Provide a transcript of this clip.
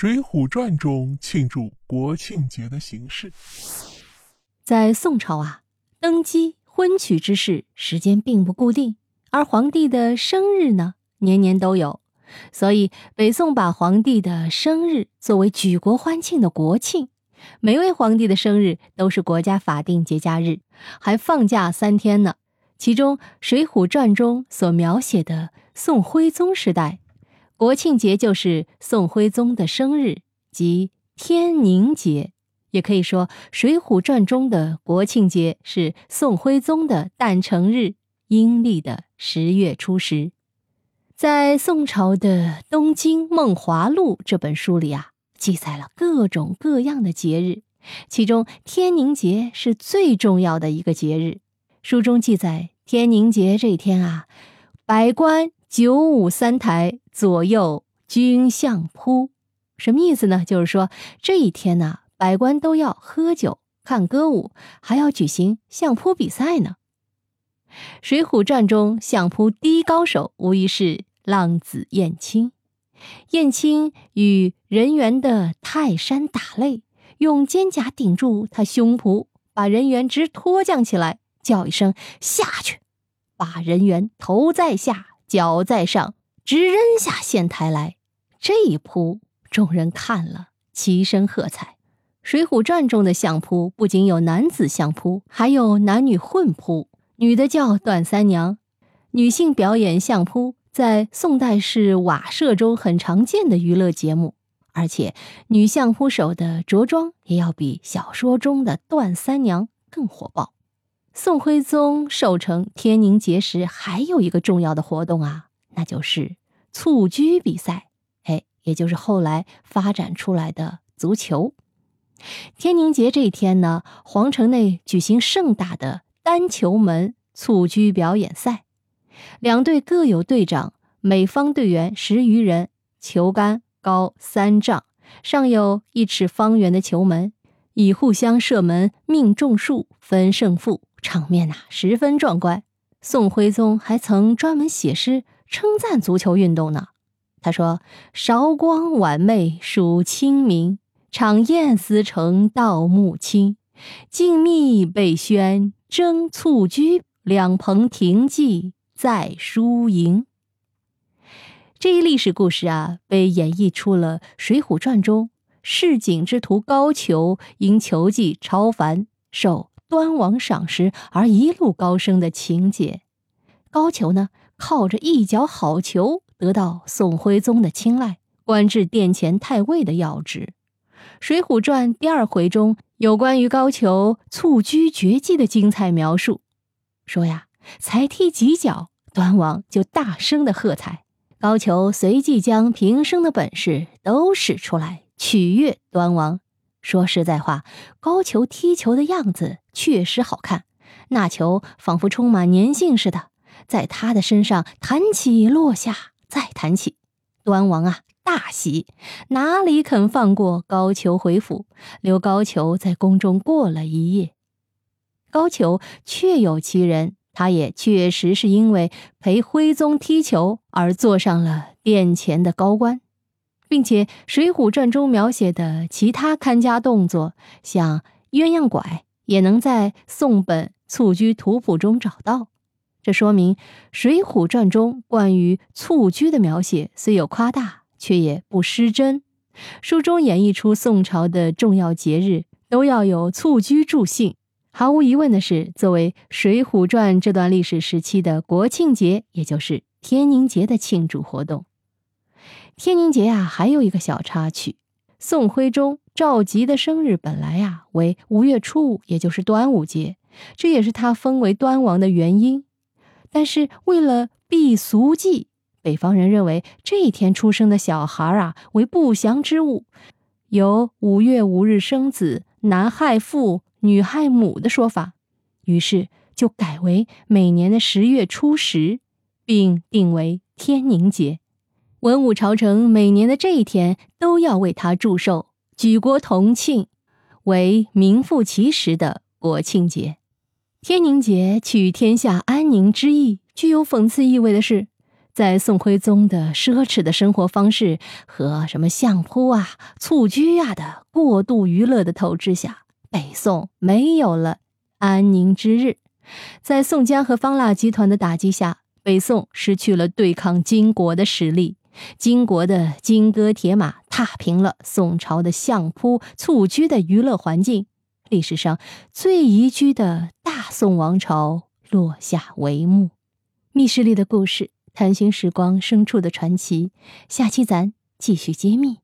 水浒传》中庆祝国庆节的形式。在宋朝啊，登基、婚娶之事时间并不固定，而皇帝的生日呢，年年都有，所以北宋把皇帝的生日作为举国欢庆的国庆。每位皇帝的生日都是国家法定节假日，还放假三天呢。其中，《水浒传》中所描写的宋徽宗时代，国庆节就是宋徽宗的生日，即天宁节。也可以说，《水浒传》中的国庆节是宋徽宗的诞辰日，阴历的十月初十。在宋朝的《东京梦华录》这本书里啊。记载了各种各样的节日，其中天宁节是最重要的一个节日。书中记载，天宁节这一天啊，百官九五三台，左右均相扑。什么意思呢？就是说这一天呢，百官都要喝酒、看歌舞，还要举行相扑比赛呢。《水浒传》中相扑第一高手无疑是浪子燕青。燕青与人猿的泰山打擂，用肩甲顶住他胸脯，把人猿直拖降起来，叫一声“下去”，把人猿头在下，脚在上，直扔下线台来。这一扑，众人看了齐声喝彩。《水浒传》中的相扑不仅有男子相扑，还有男女混扑，女的叫段三娘，女性表演相扑。在宋代是瓦舍中很常见的娱乐节目，而且女相扑手的着装也要比小说中的段三娘更火爆。宋徽宗寿成天宁节时，还有一个重要的活动啊，那就是蹴鞠比赛，哎，也就是后来发展出来的足球。天宁节这一天呢，皇城内举行盛大的单球门蹴鞠表演赛。两队各有队长，每方队员十余人，球杆高三丈，上有一尺方圆的球门，以互相射门命中数分胜负，场面呐十分壮观。宋徽宗还曾专门写诗称赞足球运动呢。他说：“韶光晚媚属清明，场宴思成道暮清。静谧被轩争蹴鞠，两棚庭记。”在输赢这一历史故事啊，被演绎出了《水浒传》中市井之徒高俅因球技超凡，受端王赏识而一路高升的情节。高俅呢，靠着一脚好球得到宋徽宗的青睐，官至殿前太尉的要职。《水浒传》第二回中有关于高俅蹴鞠绝技的精彩描述，说呀，才踢几脚。端王就大声的喝彩，高俅随即将平生的本事都使出来取悦端王。说实在话，高俅踢球的样子确实好看，那球仿佛充满粘性似的，在他的身上弹起落下再弹起。端王啊，大喜，哪里肯放过高俅回府，留高俅在宫中过了一夜。高俅确有其人。他也确实是因为陪徽宗踢球而坐上了殿前的高官，并且《水浒传》中描写的其他看家动作，像鸳鸯拐，也能在宋本蹴鞠图谱中找到。这说明《水浒传》中关于蹴鞠的描写虽有夸大，却也不失真。书中演绎出宋朝的重要节日都要有蹴鞠助兴。毫无疑问的是，作为《水浒传》这段历史时期的国庆节，也就是天宁节的庆祝活动。天宁节呀，还有一个小插曲：宋徽宗赵佶的生日本来呀为五月初五，也就是端午节，这也是他封为端王的原因。但是为了避俗忌，北方人认为这一天出生的小孩啊为不祥之物，有五月五日生子，男害父。女害母的说法，于是就改为每年的十月初十，并定为天宁节。文武朝臣每年的这一天都要为他祝寿，举国同庆，为名副其实的国庆节。天宁节取天下安宁之意，具有讽刺意味的是，在宋徽宗的奢侈的生活方式和什么相扑啊、蹴鞠啊的过度娱乐的统治下，北宋没有了安宁之日。在宋江和方腊集团的打击下，北宋失去了对抗金国的实力。金国的金戈铁马踏平了宋朝的相扑、蹴鞠的娱乐环境，历史上最宜居的大宋王朝落下帷幕。密室里的故事，探寻时光深处的传奇。下期咱继续揭秘。